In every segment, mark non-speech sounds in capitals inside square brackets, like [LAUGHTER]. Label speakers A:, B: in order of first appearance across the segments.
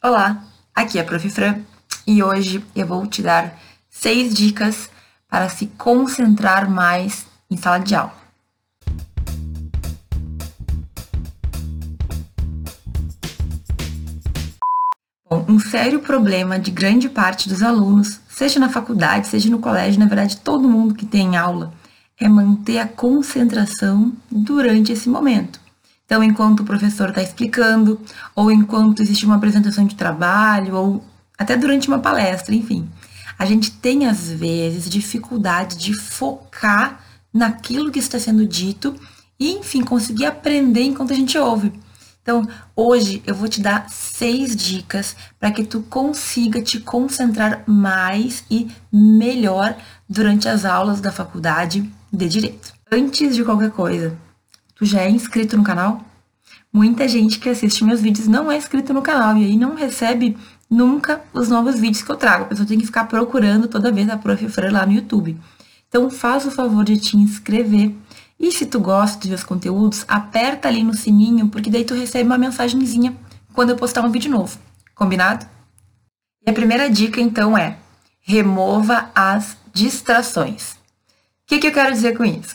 A: Olá, aqui é a Prof. Fran e hoje eu vou te dar seis dicas para se concentrar mais em sala de aula. Bom, um sério problema de grande parte dos alunos, seja na faculdade, seja no colégio, na verdade todo mundo que tem aula, é manter a concentração durante esse momento. Então, enquanto o professor está explicando, ou enquanto existe uma apresentação de trabalho, ou até durante uma palestra, enfim, a gente tem às vezes dificuldade de focar naquilo que está sendo dito e, enfim, conseguir aprender enquanto a gente ouve. Então, hoje eu vou te dar seis dicas para que tu consiga te concentrar mais e melhor durante as aulas da faculdade de direito. Antes de qualquer coisa, Tu já é inscrito no canal? Muita gente que assiste meus vídeos não é inscrito no canal e aí não recebe nunca os novos vídeos que eu trago. A pessoa tem que ficar procurando toda vez a Prof. Fran lá no YouTube. Então, faz o favor de te inscrever. E se tu gosta dos meus conteúdos, aperta ali no sininho, porque daí tu recebe uma mensagenzinha quando eu postar um vídeo novo. Combinado? E a primeira dica, então, é remova as distrações. O que, que eu quero dizer com isso?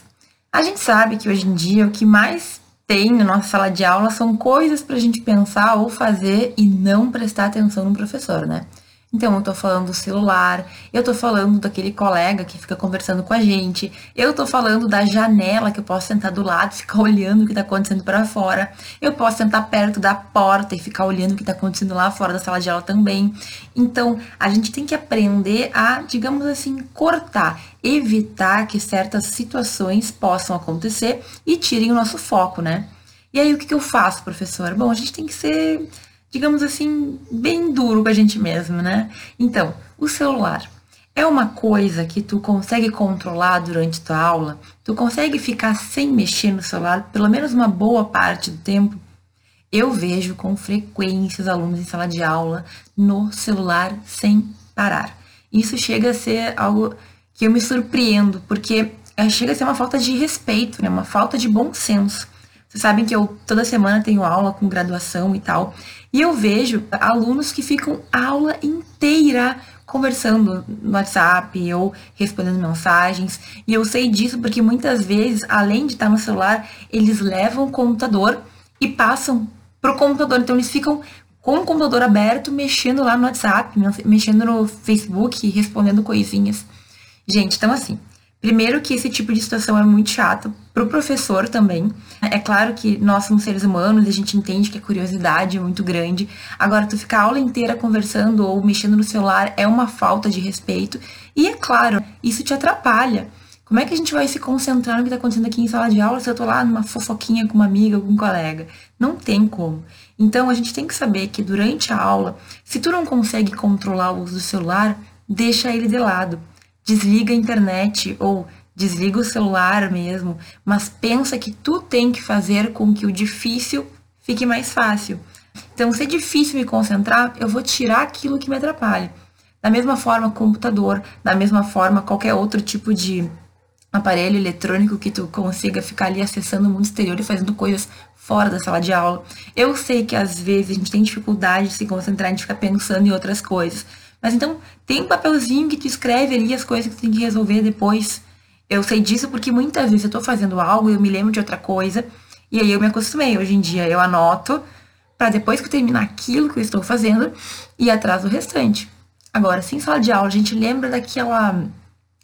A: A gente sabe que hoje em dia o que mais tem na nossa sala de aula são coisas para a gente pensar ou fazer e não prestar atenção no professor, né? Então, eu tô falando do celular, eu tô falando daquele colega que fica conversando com a gente, eu tô falando da janela que eu posso sentar do lado e ficar [LAUGHS] olhando o que tá acontecendo para fora, eu posso sentar perto da porta e ficar olhando o que tá acontecendo lá fora da sala de aula também. Então, a gente tem que aprender a, digamos assim, cortar, evitar que certas situações possam acontecer e tirem o nosso foco, né? E aí, o que, eu faço, professor? Bom, a gente tem que ser digamos assim, bem duro com a gente mesmo, né? Então, o celular é uma coisa que tu consegue controlar durante tua aula? Tu consegue ficar sem mexer no celular pelo menos uma boa parte do tempo? Eu vejo com frequência os alunos em sala de aula no celular sem parar. Isso chega a ser algo que eu me surpreendo, porque é, chega a ser uma falta de respeito, né? Uma falta de bom senso. Vocês sabem que eu toda semana tenho aula com graduação e tal. E eu vejo alunos que ficam a aula inteira conversando no WhatsApp ou respondendo mensagens. E eu sei disso porque muitas vezes, além de estar no celular, eles levam o computador e passam pro computador. Então eles ficam com o computador aberto, mexendo lá no WhatsApp, mexendo no Facebook, respondendo coisinhas. Gente, então assim, Primeiro que esse tipo de situação é muito chato para o professor também. É claro que nós somos seres humanos e a gente entende que a curiosidade é muito grande. Agora, tu ficar a aula inteira conversando ou mexendo no celular é uma falta de respeito. E é claro, isso te atrapalha. Como é que a gente vai se concentrar no que está acontecendo aqui em sala de aula se eu estou lá numa fofoquinha com uma amiga, com um colega? Não tem como. Então, a gente tem que saber que durante a aula, se tu não consegue controlar o uso do celular, deixa ele de lado desliga a internet ou desliga o celular mesmo, mas pensa que tu tem que fazer com que o difícil fique mais fácil. Então, se é difícil me concentrar, eu vou tirar aquilo que me atrapalha. Da mesma forma, computador, da mesma forma, qualquer outro tipo de aparelho eletrônico que tu consiga ficar ali acessando o mundo exterior e fazendo coisas fora da sala de aula. Eu sei que às vezes a gente tem dificuldade de se concentrar, de ficar pensando em outras coisas. Mas então, tem um papelzinho que tu escreve ali as coisas que tu tem que resolver depois. Eu sei disso porque muitas vezes eu tô fazendo algo e eu me lembro de outra coisa. E aí eu me acostumei. Hoje em dia eu anoto para depois que eu terminar aquilo que eu estou fazendo ir atrás do restante. Agora, sem sala de aula, a gente lembra daquela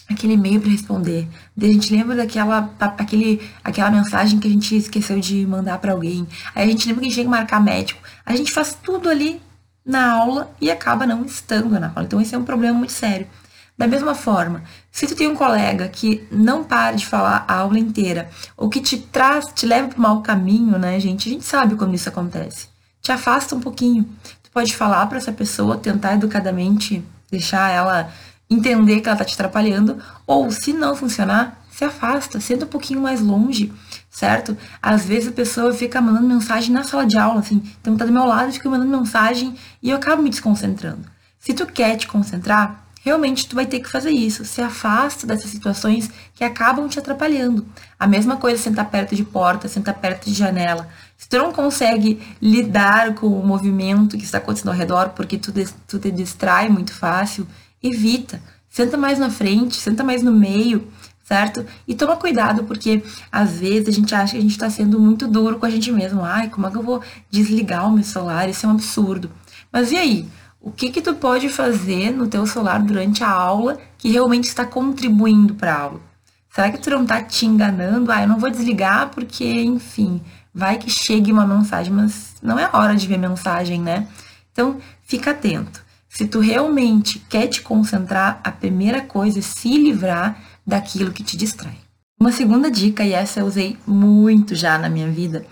A: aquele e-mail para responder. A gente lembra daquela aquele, aquela mensagem que a gente esqueceu de mandar para alguém. Aí a gente lembra que a gente tem que marcar médico. A gente faz tudo ali na aula e acaba não estando na aula. Então, esse é um problema muito sério. Da mesma forma, se tu tem um colega que não para de falar a aula inteira, ou que te traz, te leva para o mau caminho, né, gente? A gente sabe quando isso acontece. Te afasta um pouquinho. Tu pode falar para essa pessoa, tentar educadamente deixar ela entender que ela tá te atrapalhando, ou se não funcionar, se afasta, senta um pouquinho mais longe, certo? Às vezes a pessoa fica mandando mensagem na sala de aula, assim, então tá do meu lado, fica mandando mensagem e eu acabo me desconcentrando. Se tu quer te concentrar, realmente tu vai ter que fazer isso. Se afasta dessas situações que acabam te atrapalhando. A mesma coisa sentar perto de porta, sentar perto de janela. Se tu não consegue lidar com o movimento que está acontecendo ao redor, porque tu, tu te distrai muito fácil, evita. Senta mais na frente, senta mais no meio, certo? E toma cuidado, porque às vezes a gente acha que a gente está sendo muito duro com a gente mesmo. Ai, como é que eu vou desligar o meu celular? Isso é um absurdo. Mas e aí? O que que tu pode fazer no teu celular durante a aula que realmente está contribuindo para a aula? Será que tu não está te enganando? Ah, eu não vou desligar porque, enfim, vai que chegue uma mensagem, mas não é hora de ver mensagem, né? Então, fica atento. Se tu realmente quer te concentrar, a primeira coisa é se livrar daquilo que te distrai. Uma segunda dica, e essa eu usei muito já na minha vida,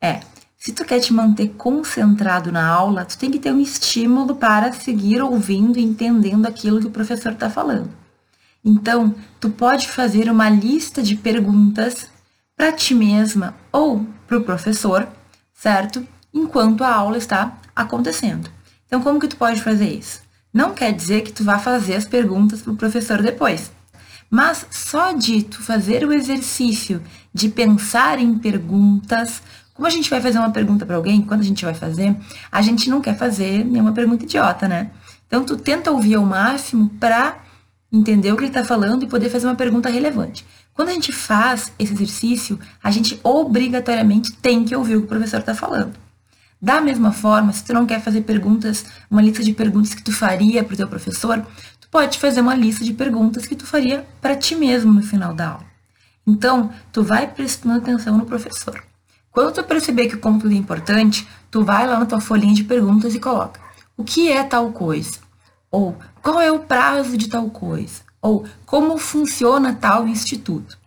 A: é: se tu quer te manter concentrado na aula, tu tem que ter um estímulo para seguir ouvindo e entendendo aquilo que o professor está falando. Então, tu pode fazer uma lista de perguntas para ti mesma ou para o professor, certo? Enquanto a aula está acontecendo. Então, como que tu pode fazer isso? Não quer dizer que tu vá fazer as perguntas para o professor depois. Mas só de fazer o exercício de pensar em perguntas, como a gente vai fazer uma pergunta para alguém, quando a gente vai fazer, a gente não quer fazer nenhuma pergunta idiota, né? Então tu tenta ouvir ao máximo para entender o que ele está falando e poder fazer uma pergunta relevante. Quando a gente faz esse exercício, a gente obrigatoriamente tem que ouvir o que o professor está falando. Da mesma forma, se tu não quer fazer perguntas, uma lista de perguntas que tu faria para o teu professor, pode fazer uma lista de perguntas que tu faria para ti mesmo no final da aula. Então, tu vai prestando atenção no professor. Quando tu perceber que o conteúdo é importante, tu vai lá na tua folhinha de perguntas e coloca: o que é tal coisa? Ou qual é o prazo de tal coisa? Ou como funciona tal instituto?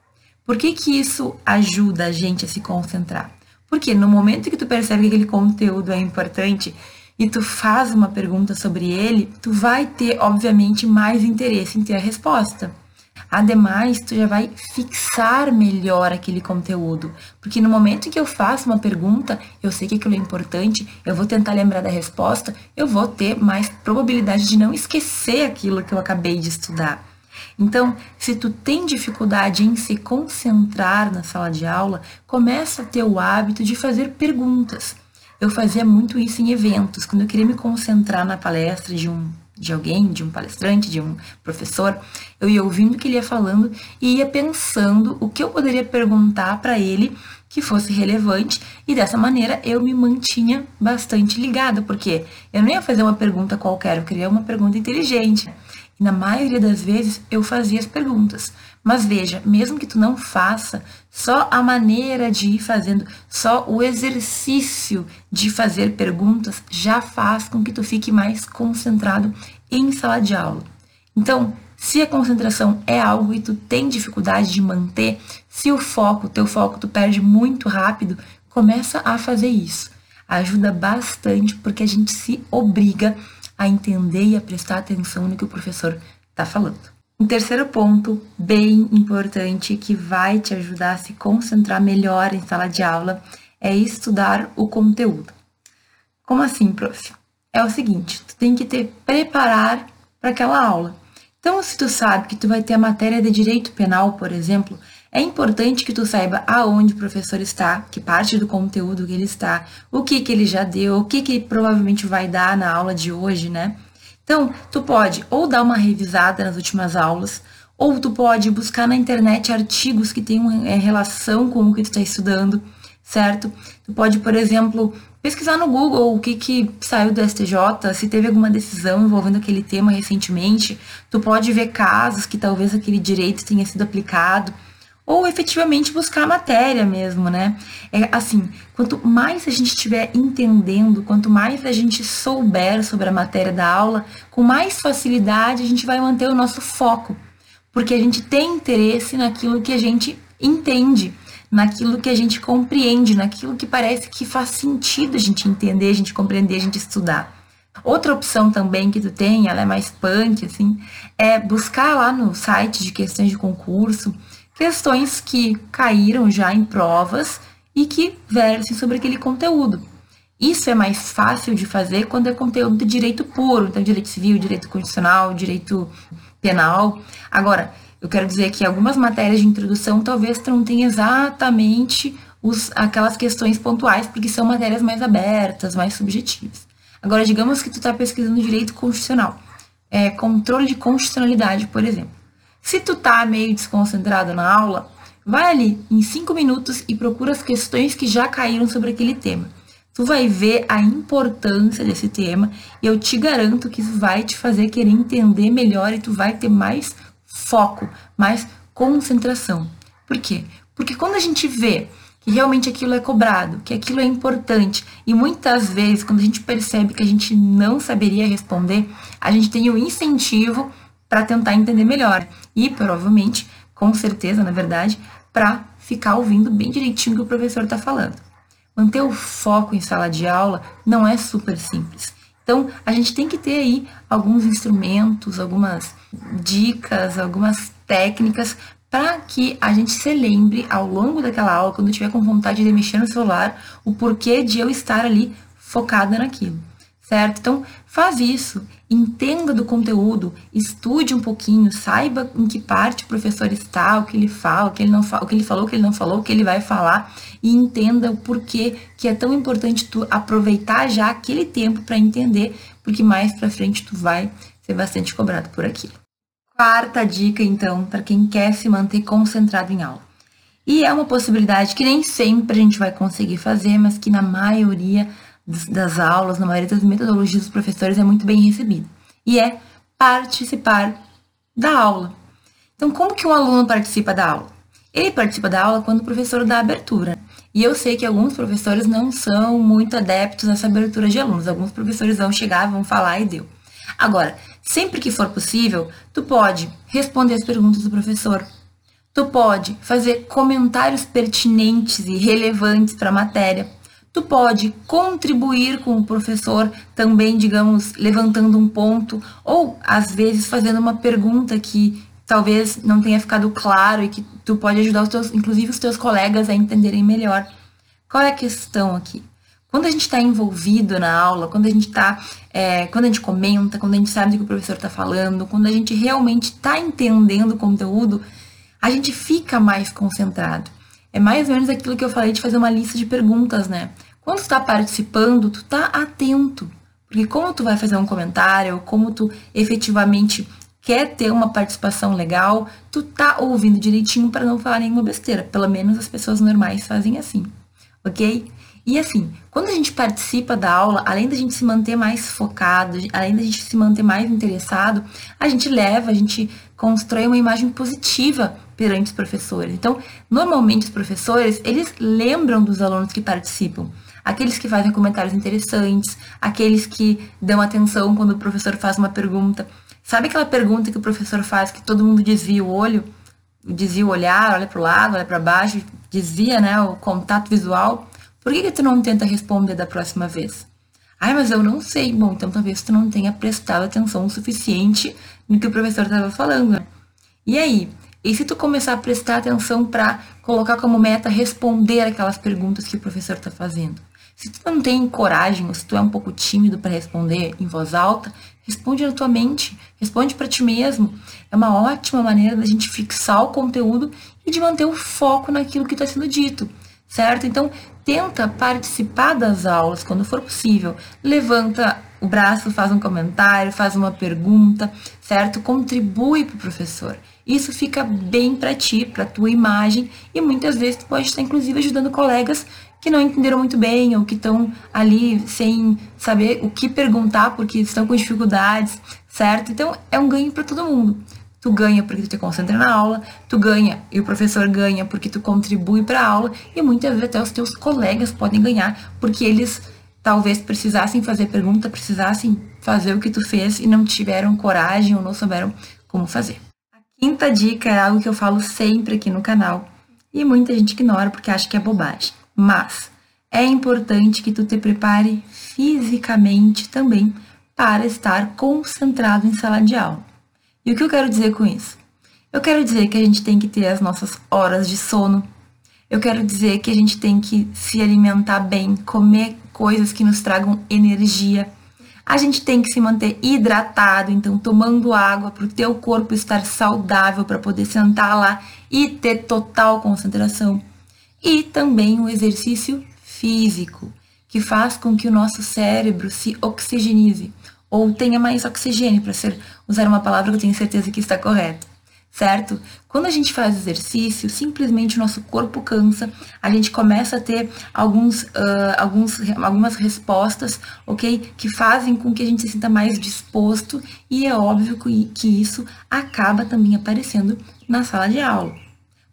A: Por que, que isso ajuda a gente a se concentrar? Porque no momento que tu percebe que aquele conteúdo é importante e tu faz uma pergunta sobre ele, tu vai ter, obviamente, mais interesse em ter a resposta. Ademais, tu já vai fixar melhor aquele conteúdo, porque no momento que eu faço uma pergunta, eu sei que aquilo é importante, eu vou tentar lembrar da resposta, eu vou ter mais probabilidade de não esquecer aquilo que eu acabei de estudar. Então, se tu tem dificuldade em se concentrar na sala de aula, começa a ter o hábito de fazer perguntas. Eu fazia muito isso em eventos, quando eu queria me concentrar na palestra de um de alguém, de um palestrante, de um professor, eu ia ouvindo o que ele ia falando e ia pensando o que eu poderia perguntar para ele que fosse relevante e dessa maneira eu me mantinha bastante ligada, porque eu não ia fazer uma pergunta qualquer, eu queria uma pergunta inteligente. E na maioria das vezes eu fazia as perguntas. Mas veja, mesmo que tu não faça, só a maneira de ir fazendo, só o exercício de fazer perguntas já faz com que tu fique mais concentrado em sala de aula. Então, se a concentração é algo e tu tem dificuldade de manter, se o foco, teu foco tu perde muito rápido, começa a fazer isso. Ajuda bastante porque a gente se obriga a entender e a prestar atenção no que o professor está falando. Um terceiro ponto bem importante que vai te ajudar a se concentrar melhor em sala de aula é estudar o conteúdo. Como assim, prof? É o seguinte, tu tem que te preparar para aquela aula. Então, se tu sabe que tu vai ter a matéria de direito penal, por exemplo, é importante que tu saiba aonde o professor está, que parte do conteúdo que ele está, o que que ele já deu, o que que provavelmente vai dar na aula de hoje, né? Então, tu pode ou dar uma revisada nas últimas aulas, ou tu pode buscar na internet artigos que tenham é, relação com o que tu está estudando, certo? Tu pode, por exemplo, pesquisar no Google o que, que saiu do STJ, se teve alguma decisão envolvendo aquele tema recentemente. Tu pode ver casos que talvez aquele direito tenha sido aplicado ou efetivamente buscar a matéria mesmo, né? É assim, quanto mais a gente estiver entendendo, quanto mais a gente souber sobre a matéria da aula, com mais facilidade a gente vai manter o nosso foco, porque a gente tem interesse naquilo que a gente entende, naquilo que a gente compreende, naquilo que parece que faz sentido a gente entender, a gente compreender, a gente estudar. Outra opção também que tu tem, ela é mais punk, assim, é buscar lá no site de questões de concurso questões que caíram já em provas e que versem sobre aquele conteúdo. Isso é mais fácil de fazer quando é conteúdo de direito puro, então direito civil, direito constitucional, direito penal. Agora, eu quero dizer que algumas matérias de introdução talvez não tenham exatamente os, aquelas questões pontuais, porque são matérias mais abertas, mais subjetivas. Agora, digamos que tu está pesquisando direito constitucional, é, controle de constitucionalidade, por exemplo. Se tu tá meio desconcentrado na aula, vai ali em cinco minutos e procura as questões que já caíram sobre aquele tema. Tu vai ver a importância desse tema e eu te garanto que isso vai te fazer querer entender melhor e tu vai ter mais foco, mais concentração. Por quê? Porque quando a gente vê que realmente aquilo é cobrado, que aquilo é importante, e muitas vezes, quando a gente percebe que a gente não saberia responder, a gente tem o incentivo para tentar entender melhor. E provavelmente, com certeza, na verdade, para ficar ouvindo bem direitinho o que o professor está falando. Manter o foco em sala de aula não é super simples. Então, a gente tem que ter aí alguns instrumentos, algumas dicas, algumas técnicas para que a gente se lembre ao longo daquela aula, quando tiver com vontade de mexer no celular, o porquê de eu estar ali focada naquilo, certo? Então, faz isso, entenda do conteúdo, estude um pouquinho, saiba em que parte o professor está, o que ele fala, o que ele não fala, o que ele falou, o que ele não falou, o que ele vai falar e entenda o porquê que é tão importante tu aproveitar já aquele tempo para entender, porque mais para frente tu vai ser bastante cobrado por aquilo. Quarta dica, então, para quem quer se manter concentrado em aula. E é uma possibilidade que nem sempre a gente vai conseguir fazer, mas que na maioria das aulas, na maioria das metodologias dos professores é muito bem recebida. E é participar da aula. Então, como que um aluno participa da aula? Ele participa da aula quando o professor dá abertura. E eu sei que alguns professores não são muito adeptos a essa abertura de alunos. Alguns professores vão chegar, vão falar e deu. Agora, sempre que for possível, tu pode responder as perguntas do professor. Tu pode fazer comentários pertinentes e relevantes para a matéria. Tu pode contribuir com o professor também, digamos, levantando um ponto ou às vezes fazendo uma pergunta que talvez não tenha ficado claro e que tu pode ajudar os teus, inclusive os teus colegas a entenderem melhor. Qual é a questão aqui? Quando a gente está envolvido na aula, quando a gente está, é, quando a gente comenta, quando a gente sabe do que o professor está falando, quando a gente realmente está entendendo o conteúdo, a gente fica mais concentrado. É mais ou menos aquilo que eu falei de fazer uma lista de perguntas, né? Quando tu está participando, tu está atento. Porque como tu vai fazer um comentário, como tu efetivamente quer ter uma participação legal, tu tá ouvindo direitinho para não falar nenhuma besteira. Pelo menos as pessoas normais fazem assim, ok? E assim, quando a gente participa da aula, além da gente se manter mais focado, além da gente se manter mais interessado, a gente leva, a gente constrói uma imagem positiva perante os professores. Então, normalmente os professores, eles lembram dos alunos que participam. Aqueles que fazem comentários interessantes, aqueles que dão atenção quando o professor faz uma pergunta. Sabe aquela pergunta que o professor faz que todo mundo desvia o olho, desvia o olhar, olha para o lado, olha para baixo, desvia, né, o contato visual? Por que, que tu não tenta responder da próxima vez? Ai, mas eu não sei. Bom, então talvez tu não tenha prestado atenção o suficiente no que o professor estava falando. E aí? E se tu começar a prestar atenção para colocar como meta responder aquelas perguntas que o professor está fazendo? Se tu não tem coragem, ou se tu é um pouco tímido para responder em voz alta, responde na tua mente, responde para ti mesmo. É uma ótima maneira da gente fixar o conteúdo e de manter o foco naquilo que está sendo dito certo? Então, tenta participar das aulas quando for possível. Levanta o braço, faz um comentário, faz uma pergunta, certo? Contribui para o professor. Isso fica bem para ti, para tua imagem e muitas vezes tu pode estar inclusive ajudando colegas que não entenderam muito bem ou que estão ali sem saber o que perguntar porque estão com dificuldades, certo? Então é um ganho para todo mundo. Tu ganha porque tu te concentra na aula, tu ganha e o professor ganha porque tu contribui para a aula e muitas vezes até os teus colegas podem ganhar porque eles talvez precisassem fazer pergunta, precisassem fazer o que tu fez e não tiveram coragem ou não souberam como fazer. A quinta dica é algo que eu falo sempre aqui no canal e muita gente ignora porque acha que é bobagem. Mas é importante que tu te prepare fisicamente também para estar concentrado em sala de aula. E o que eu quero dizer com isso? Eu quero dizer que a gente tem que ter as nossas horas de sono. Eu quero dizer que a gente tem que se alimentar bem, comer coisas que nos tragam energia. A gente tem que se manter hidratado, então tomando água para o teu corpo estar saudável para poder sentar lá e ter total concentração. E também o exercício físico, que faz com que o nosso cérebro se oxigenize ou tenha mais oxigênio, para usar uma palavra que eu tenho certeza que está correta certo? Quando a gente faz exercício, simplesmente o nosso corpo cansa, a gente começa a ter alguns, uh, alguns, algumas respostas, ok? Que fazem com que a gente se sinta mais disposto e é óbvio que, que isso acaba também aparecendo na sala de aula.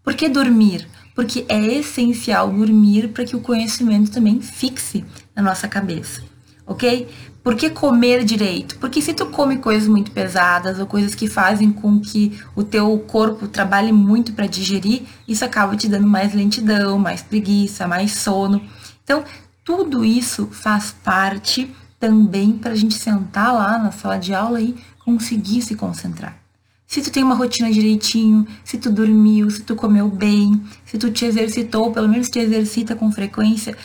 A: Por que dormir? Porque é essencial dormir para que o conhecimento também fixe na nossa cabeça, ok? Por que comer direito? Porque se tu come coisas muito pesadas ou coisas que fazem com que o teu corpo trabalhe muito para digerir, isso acaba te dando mais lentidão, mais preguiça, mais sono. Então, tudo isso faz parte também para a gente sentar lá na sala de aula e conseguir se concentrar. Se tu tem uma rotina direitinho, se tu dormiu, se tu comeu bem, se tu te exercitou, pelo menos te exercita com frequência,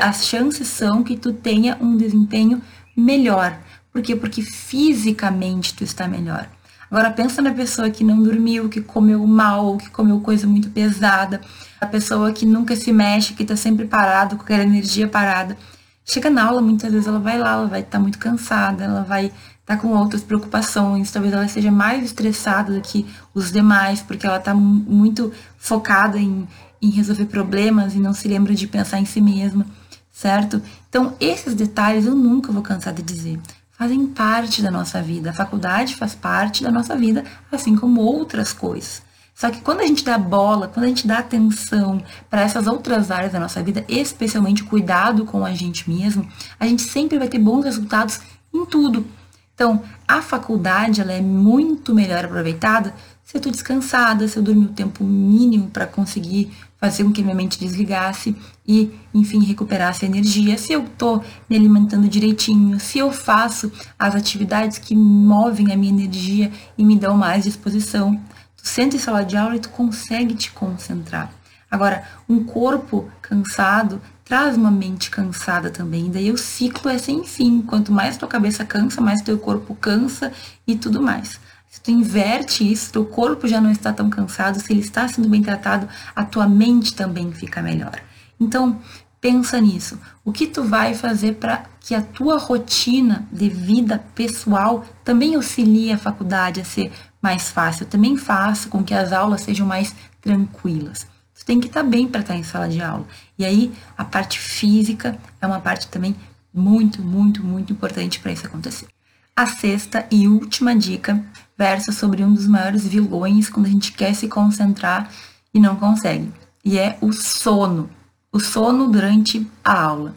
A: as chances são que tu tenha um desempenho melhor. Por quê? Porque fisicamente tu está melhor. Agora pensa na pessoa que não dormiu, que comeu mal, que comeu coisa muito pesada, a pessoa que nunca se mexe, que está sempre parado, com aquela energia parada. Chega na aula, muitas vezes ela vai lá, ela vai estar tá muito cansada, ela vai estar tá com outras preocupações, talvez ela seja mais estressada do que os demais, porque ela está muito focada em, em resolver problemas e não se lembra de pensar em si mesma certo? Então, esses detalhes eu nunca vou cansar de dizer. Fazem parte da nossa vida. A faculdade faz parte da nossa vida, assim como outras coisas. Só que quando a gente dá bola, quando a gente dá atenção para essas outras áreas da nossa vida, especialmente cuidado com a gente mesmo, a gente sempre vai ter bons resultados em tudo. Então, a faculdade ela é muito melhor aproveitada se eu estou descansada, se eu dormir o tempo mínimo para conseguir fazer com que minha mente desligasse e, enfim, recuperasse a energia. Se eu estou me alimentando direitinho, se eu faço as atividades que movem a minha energia e me dão mais disposição. Tu senta em sala de aula e tu consegue te concentrar. Agora, um corpo cansado traz uma mente cansada também. Daí o ciclo é sem fim. Quanto mais tua cabeça cansa, mais teu corpo cansa e tudo mais. Se tu inverte isso, teu corpo já não está tão cansado, se ele está sendo bem tratado, a tua mente também fica melhor. Então, pensa nisso. O que tu vai fazer para que a tua rotina de vida pessoal também auxilie a faculdade a ser mais fácil, também faça com que as aulas sejam mais tranquilas. Tu tem que estar bem para estar em sala de aula. E aí, a parte física é uma parte também muito, muito, muito importante para isso acontecer. A sexta e última dica versa sobre um dos maiores vilões quando a gente quer se concentrar e não consegue. E é o sono. O sono durante a aula.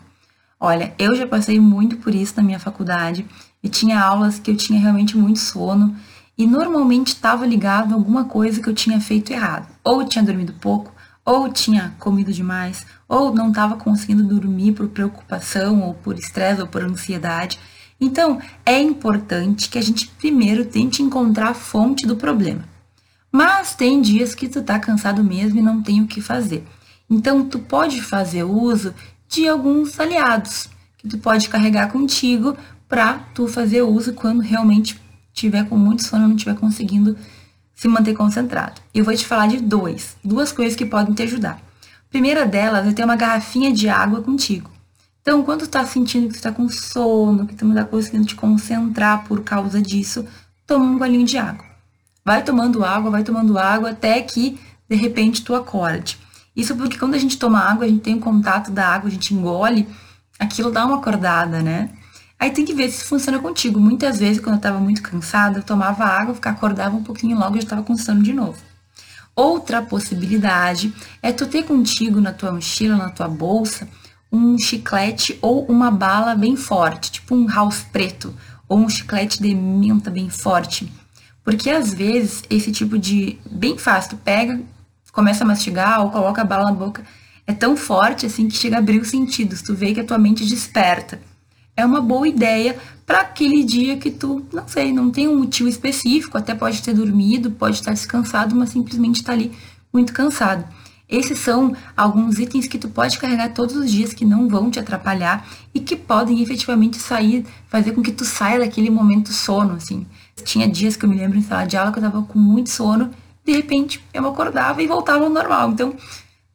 A: Olha, eu já passei muito por isso na minha faculdade e tinha aulas que eu tinha realmente muito sono e normalmente estava ligado a alguma coisa que eu tinha feito errado. Ou tinha dormido pouco, ou tinha comido demais, ou não estava conseguindo dormir por preocupação, ou por estresse, ou por ansiedade. Então, é importante que a gente primeiro tente encontrar a fonte do problema. Mas tem dias que tu tá cansado mesmo e não tem o que fazer. Então, tu pode fazer uso de alguns aliados que tu pode carregar contigo para tu fazer uso quando realmente tiver com muito sono e não estiver conseguindo se manter concentrado. Eu vou te falar de dois, duas coisas que podem te ajudar. A primeira delas é ter uma garrafinha de água contigo. Então, quando tu tá sentindo que tu tá com sono, que tu não tá conseguindo te concentrar por causa disso, toma um golinho de água. Vai tomando água, vai tomando água até que de repente tu acorde. Isso porque quando a gente toma água, a gente tem o contato da água, a gente engole, aquilo dá uma acordada, né? Aí tem que ver se funciona contigo. Muitas vezes, quando eu estava muito cansada, eu tomava água, ficava acordava um pouquinho logo e já estava com sono de novo. Outra possibilidade é tu ter contigo na tua mochila, na tua bolsa, um chiclete ou uma bala bem forte, tipo um house preto, ou um chiclete de menta bem forte. Porque às vezes esse tipo de. bem fácil, tu pega, começa a mastigar ou coloca a bala na boca, é tão forte assim que chega a abrir os sentidos, tu vê que a tua mente desperta. É uma boa ideia para aquele dia que tu, não sei, não tem um motivo específico, até pode ter dormido, pode estar descansado, mas simplesmente está ali muito cansado. Esses são alguns itens que tu pode carregar todos os dias que não vão te atrapalhar e que podem efetivamente sair, fazer com que tu saia daquele momento sono, assim. Tinha dias que eu me lembro em sala de aula que eu tava com muito sono, de repente eu acordava e voltava ao normal. Então,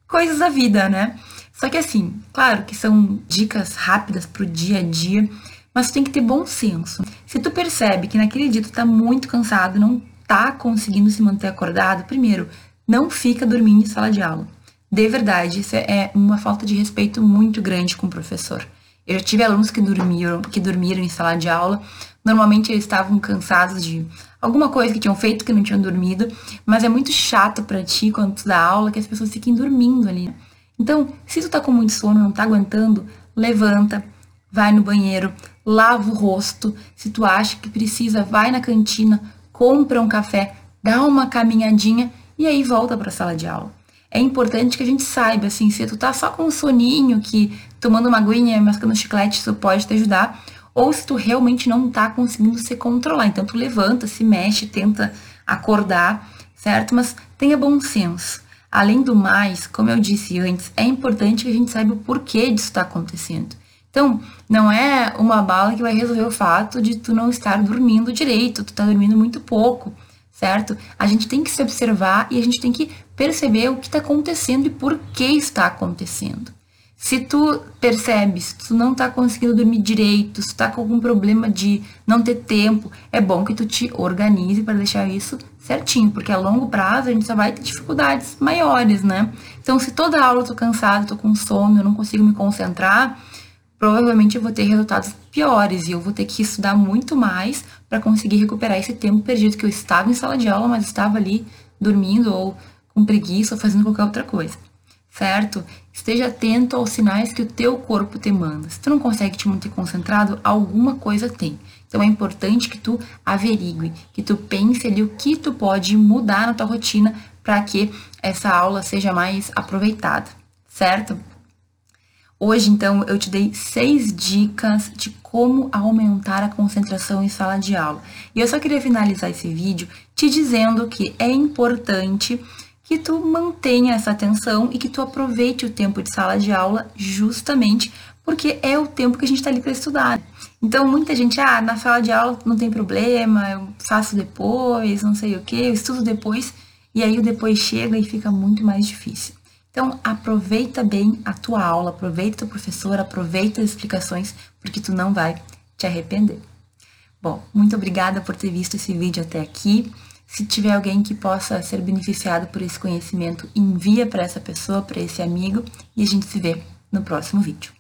A: coisas da vida, né? Só que assim, claro que são dicas rápidas pro dia a dia, mas tu tem que ter bom senso. Se tu percebe que naquele dia tu tá muito cansado, não tá conseguindo se manter acordado, primeiro, não fica dormindo em sala de aula. De verdade, isso é uma falta de respeito muito grande com o professor. Eu já tive alunos que dormiram, que dormiram em sala de aula. Normalmente eles estavam cansados de alguma coisa que tinham feito que não tinham dormido, mas é muito chato para ti quando tu dá aula que as pessoas fiquem dormindo ali. Então, se tu tá com muito sono, não tá aguentando, levanta, vai no banheiro, lava o rosto. Se tu acha que precisa, vai na cantina, compra um café, dá uma caminhadinha e aí volta para a sala de aula. É importante que a gente saiba, assim, se tu tá só com um soninho, que tomando uma aguinha, mascando chiclete, isso pode te ajudar, ou se tu realmente não tá conseguindo se controlar. Então tu levanta, se mexe, tenta acordar, certo? Mas tenha bom senso. Além do mais, como eu disse antes, é importante que a gente saiba o porquê disso está acontecendo. Então, não é uma bala que vai resolver o fato de tu não estar dormindo direito, tu tá dormindo muito pouco, certo? A gente tem que se observar e a gente tem que perceber o que está acontecendo e por que está acontecendo. Se tu percebes, se tu não tá conseguindo dormir direito, se tu tá com algum problema de não ter tempo, é bom que tu te organize para deixar isso certinho, porque a longo prazo a gente só vai ter dificuldades maiores, né? Então, se toda aula eu tô cansada, tô com sono, eu não consigo me concentrar, provavelmente eu vou ter resultados piores e eu vou ter que estudar muito mais para conseguir recuperar esse tempo perdido que eu estava em sala de aula, mas estava ali dormindo ou com preguiça ou fazendo qualquer outra coisa. Certo? Esteja atento aos sinais que o teu corpo te manda. Se tu não consegue te manter concentrado, alguma coisa tem. Então é importante que tu averigue, que tu pense ali o que tu pode mudar na tua rotina para que essa aula seja mais aproveitada, certo? Hoje, então, eu te dei seis dicas de como aumentar a concentração em sala de aula. E eu só queria finalizar esse vídeo te dizendo que é importante que tu mantenha essa atenção e que tu aproveite o tempo de sala de aula justamente porque é o tempo que a gente está ali para estudar. Então, muita gente, ah, na sala de aula não tem problema, eu faço depois, não sei o que, eu estudo depois, e aí o depois chega e fica muito mais difícil. Então, aproveita bem a tua aula, aproveita o professor, aproveita as explicações, porque tu não vai te arrepender. Bom, muito obrigada por ter visto esse vídeo até aqui. Se tiver alguém que possa ser beneficiado por esse conhecimento, envia para essa pessoa, para esse amigo, e a gente se vê no próximo vídeo.